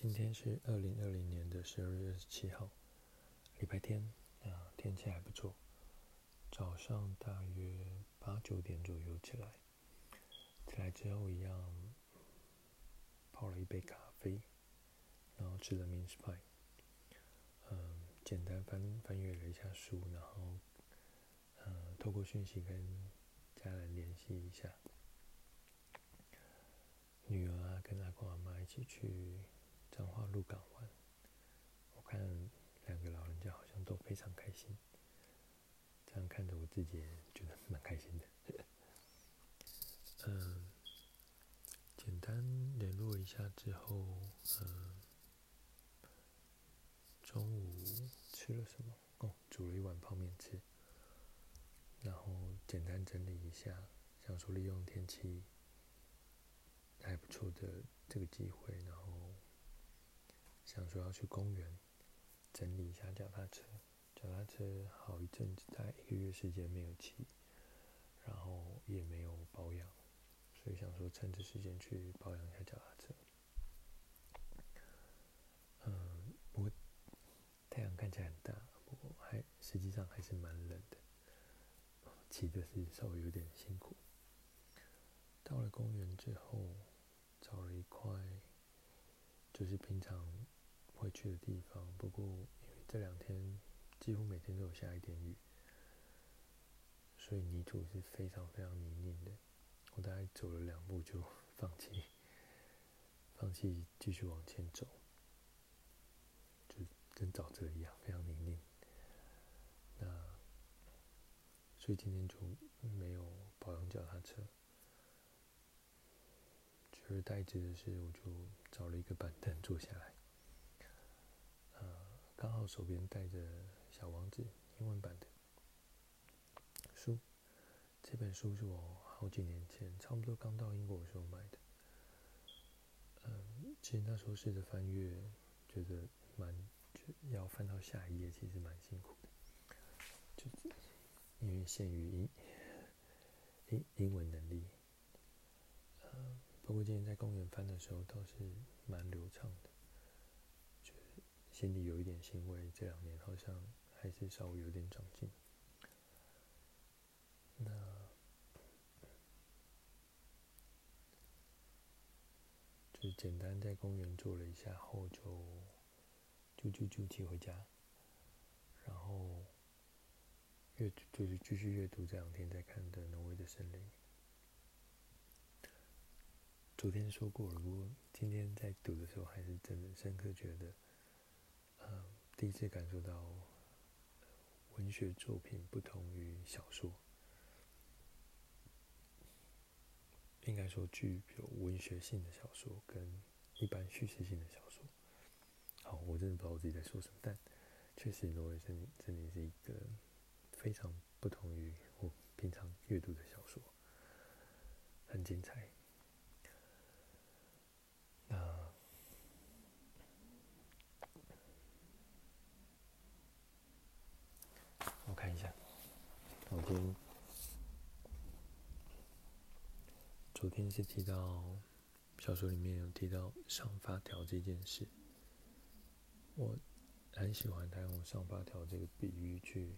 今天是二零二零年的十二月二十七号，礼拜天啊，天气还不错。早上大约八九点左右起来，起来之后一样泡了一杯咖啡，然后吃了 mince pie。嗯，简单翻翻阅了一下书，然后嗯，透过讯息跟家人联系一下。女儿啊，跟阿公阿妈一起去。彰化鹿港湾，我看两个老人家好像都非常开心，这样看着我自己觉得蛮开心的。嗯，简单联络一下之后，嗯，中午吃了什么？哦，煮了一碗泡面吃，然后简单整理一下，想说利用天气还不错的这个机会，然后。想说要去公园整理一下脚踏车，脚踏车好一阵子，大概一个月时间没有骑，然后也没有保养，所以想说趁着时间去保养一下脚踏车。嗯，不过太阳看起来很大，不过还实际上还是蛮冷的，骑的是稍微有点辛苦。到了公园之后，找了一块，就是平常。会去的地方，不过因为这两天几乎每天都有下一点雨，所以泥土是非常非常泥泞的。我大概走了两步就 放弃，放弃继续往前走，就跟沼泽一样，非常泥泞。那所以今天就没有保养脚踏车，取而代之的是，我就找了一个板凳坐下来。刚好手边带着《小王子》英文版的书，这本书是我好几年前，差不多刚到英国的时候买的。嗯，其实那时候试着翻阅，觉得蛮就要翻到下一页，其实蛮辛苦的，就因为限于英 英英文能力。嗯，不过今天在公园翻的时候，倒是蛮流畅的。心里有一点欣慰，这两年好像还是稍微有点长进。那就简单在公园坐了一下后就，就就就就骑回家，然后阅就是继续阅读这两天在看的《挪威的森林》。昨天说过了，不过今天在读的时候还是真的深刻觉得。嗯，第一次感受到文学作品不同于小说，应该说具有文学性的小说跟一般叙事性的小说。好，我真的不知道我自己在说什么，但确实《挪威森林》真的是一个非常不同于我平常阅读的小说，很精彩。昨天是提到小说里面有提到上发条这件事，我很喜欢他用上发条这个比喻去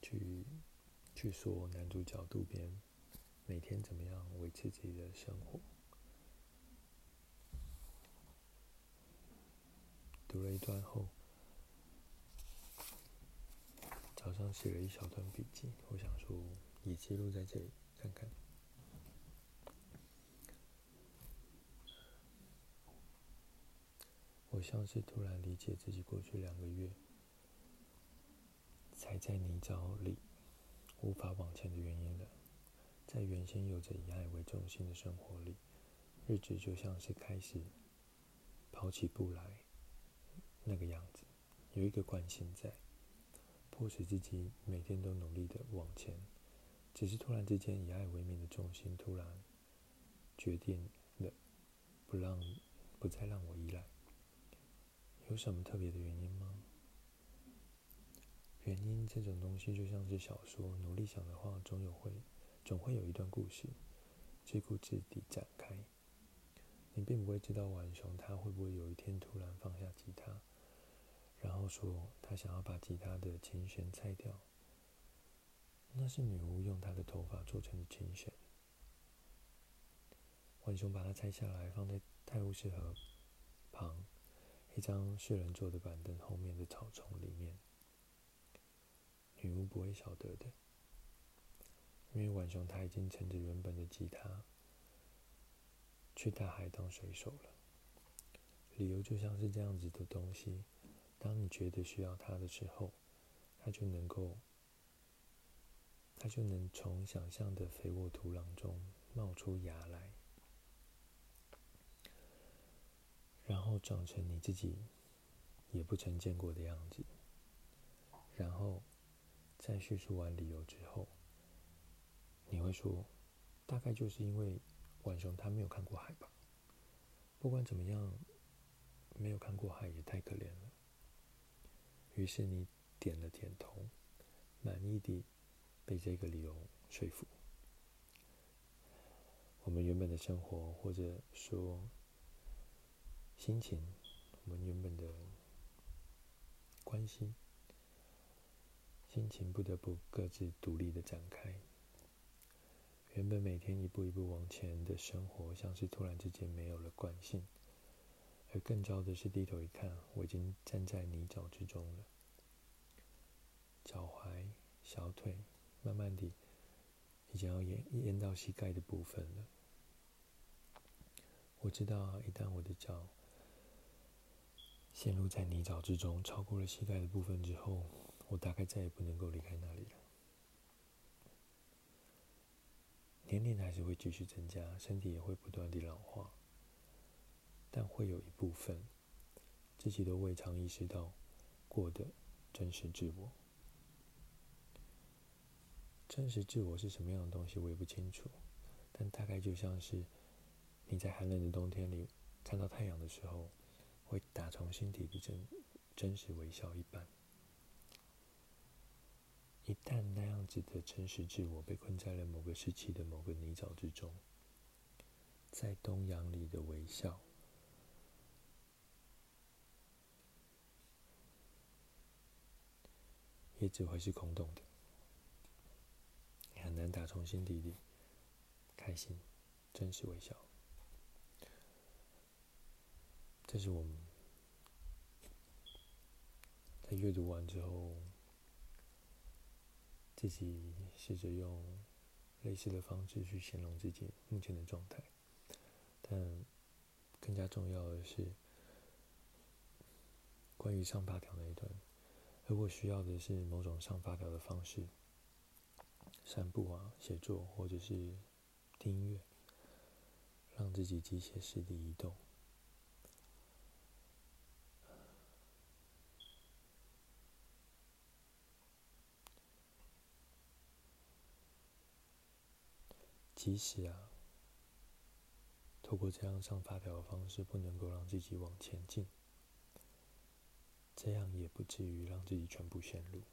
去去说男主角渡边每天怎么样维持自己的生活。读了一段后，早上写了一小段笔记，我想说。也记录在这里，看看。我像是突然理解自己过去两个月踩在泥沼里无法往前的原因了。在原先有着以爱为中心的生活里，日子就像是开始跑起步来那个样子，有一个惯性在，迫使自己每天都努力的往前。只是突然之间，以爱为名的重心突然决定了不让、不再让我依赖。有什么特别的原因吗？原因这种东西就像是小说，努力想的话，总有会总会有一段故事，自顾自地展开。你并不会知道浣熊他会不会有一天突然放下吉他，然后说他想要把吉他的琴弦拆掉。那是女巫用她的头发做成的琴弦。浣熊把它拆下来，放在泰晤士河旁一张四人坐的板凳后面的草丛里面。女巫不会晓得的，因为浣熊他已经乘着原本的吉他去大海当水手了。理由就像是这样子的东西，当你觉得需要它的时候，它就能够。它就能从想象的肥沃土壤中冒出芽来，然后长成你自己也不曾见过的样子。然后在叙述完理由之后，你会说，大概就是因为浣熊他没有看过海吧？不管怎么样，没有看过海也太可怜了。于是你点了点头，满意的。被这个理由说服，我们原本的生活，或者说心情，我们原本的关系，心情不得不各自独立的展开。原本每天一步一步往前的生活，像是突然之间没有了惯性，而更糟的是，低头一看，我已经站在泥沼之中了，脚踝、小腿。慢慢地，已经要淹淹到膝盖的部分了。我知道，一旦我的脚陷入在泥沼之中，超过了膝盖的部分之后，我大概再也不能够离开那里了。年龄还是会继续增加，身体也会不断地老化，但会有一部分自己都未尝意识到过的真实自我。真实自我是什么样的东西，我也不清楚，但大概就像是你在寒冷的冬天里看到太阳的时候，会打从心底的真真实微笑一般。一旦那样子的真实自我被困在了某个时期的某个泥沼之中，在东阳里的微笑，也只会是空洞的。很难打从心底里开心，真实微笑。这是我们在阅读完之后，自己试着用类似的方式去形容自己目前的状态。但更加重要的是，关于上发条那一段，如果需要的是某种上发条的方式。散步啊，写作，或者是听音乐，让自己机械式的移动。即使啊，透过这样上发条的方式，不能够让自己往前进，这样也不至于让自己全部陷入。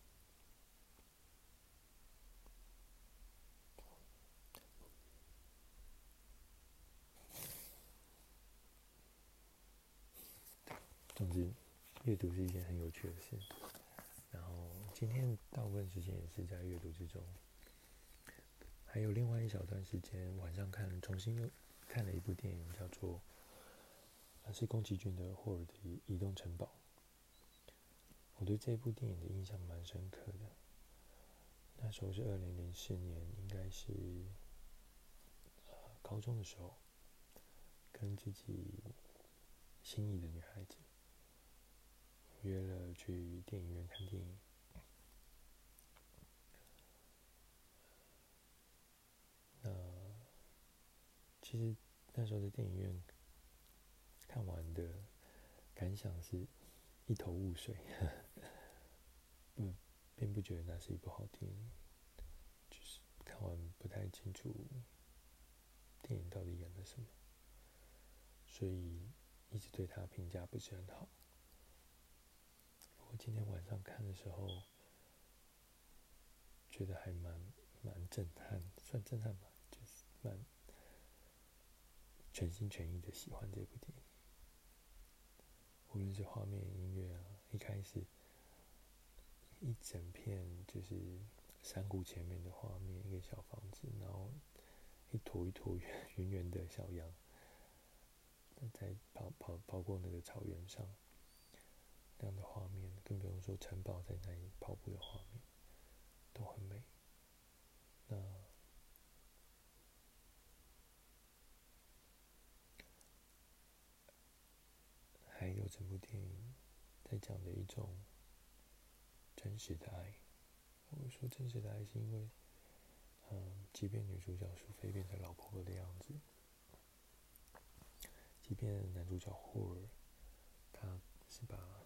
总之，阅读是一件很有趣的事。然后今天大部分时间也是在阅读之中。还有另外一小段时间，晚上看重新又看了一部电影，叫做《是宫崎骏的霍尔的移动城堡》。我对这部电影的印象蛮深刻的。那时候是二零零四年，应该是呃高中的时候，跟自己心仪的女孩子。约了去电影院看电影。那其实那时候在电影院看完的感想是一头雾水，嗯，并不觉得那是一部好电影，就是看完不太清楚电影到底演了什么，所以一直对他评价不是很好。我今天晚上看的时候，觉得还蛮蛮震撼，算震撼吧，就是蛮全心全意的喜欢这部电影，无论是画面、音乐啊，一开始一整片就是山谷前面的画面，一个小房子，然后一坨一坨圆圆圆的小羊在跑跑跑过那个草原上，那样的画面，更不用说城堡在那里跑步的画面，都很美。那还有整部电影在讲的一种真实的爱。我说真实的爱，是因为，嗯，即便女主角苏菲变成老婆婆的样子，即便男主角霍尔，他是把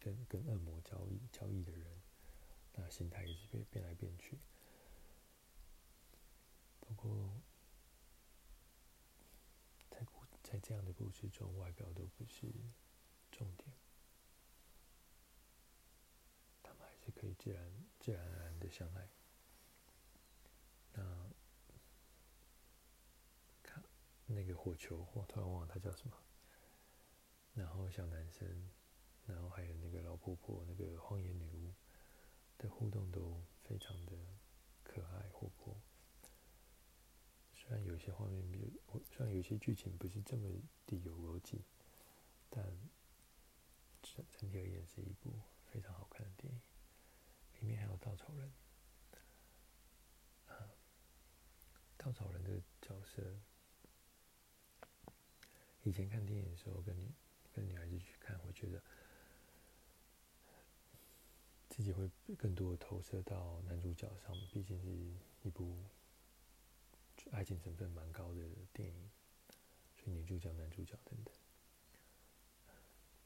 跟跟恶魔交易交易的人，那心态也是变变来变去。不过，在故在这样的故事中，外表都不是。重点，他们还是可以自然、自然而然的相爱。那看那个火球，我突然忘了他叫什么。然后小男生，然后还有那个老婆婆，那个荒野女巫的互动都非常的可爱活泼。虽然有些画面比，虽然有些剧情不是这么的有逻辑，但。整整体而言是一部非常好看的电影，里面还有稻草人。啊，稻草人的角色，以前看电影的时候跟女跟女孩子去看，会觉得自己会更多的投射到男主角上，毕竟是一部爱情成分蛮高的电影，所以女主角、男主角等等。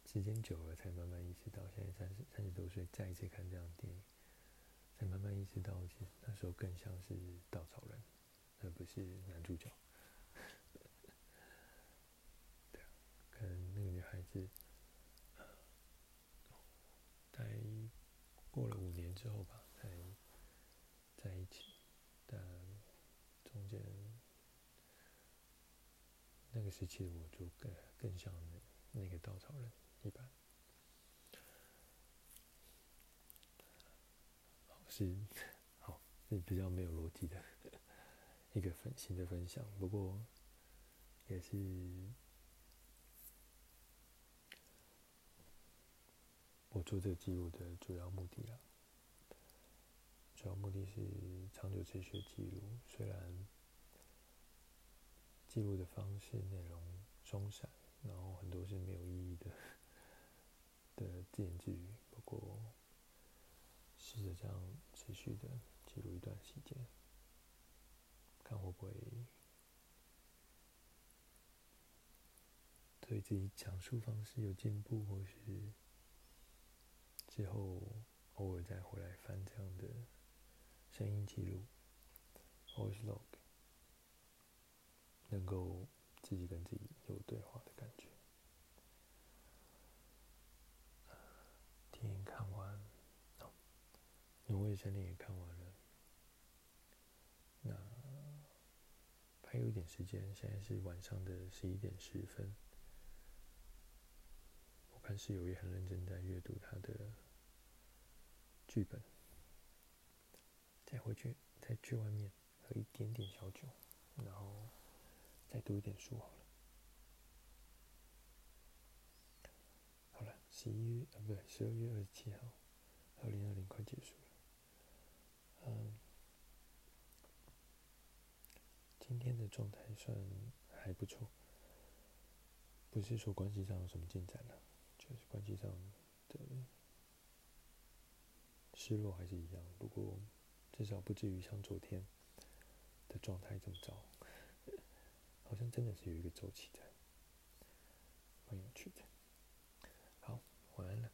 时间久了，才慢慢意识到，现在三十三十多岁，再一次看这样的电影，才慢慢意识到，其实那时候更像是稻草人，而不是男主角。对啊，跟那个女孩子，在过了五之后吧，才在一起，但中间那个时期我就更更像那那个稻草人。一般，好是好是比较没有逻辑的一个分新的分享，不过也是我做这个记录的主要目的啦。主要目的是长久持续记录，虽然记录的方式内容松散，然后很多是没有意义的。的自言自语，不过试着这样持续的记录一段时间，看会不会对自己讲述方式有进步，或是之后偶尔再回来翻这样的声音记录，voice log，能够自己跟自己有对话的感觉。电影看完，哦，挪威森林也看完了，那还有一点时间，现在是晚上的十一点十分。我看室友也很认真在阅读他的剧本，再回去再去外面喝一点点小酒，然后再读一点书好了。好了十一月啊，不对，十二月二十七号，二零二零快结束了。嗯，今天的状态算还不错，不是说关系上有什么进展了，就是关系上的失落还是一样，不过至少不至于像昨天的状态这么糟，好像真的是有一个周期在，蛮有趣的。晚安了。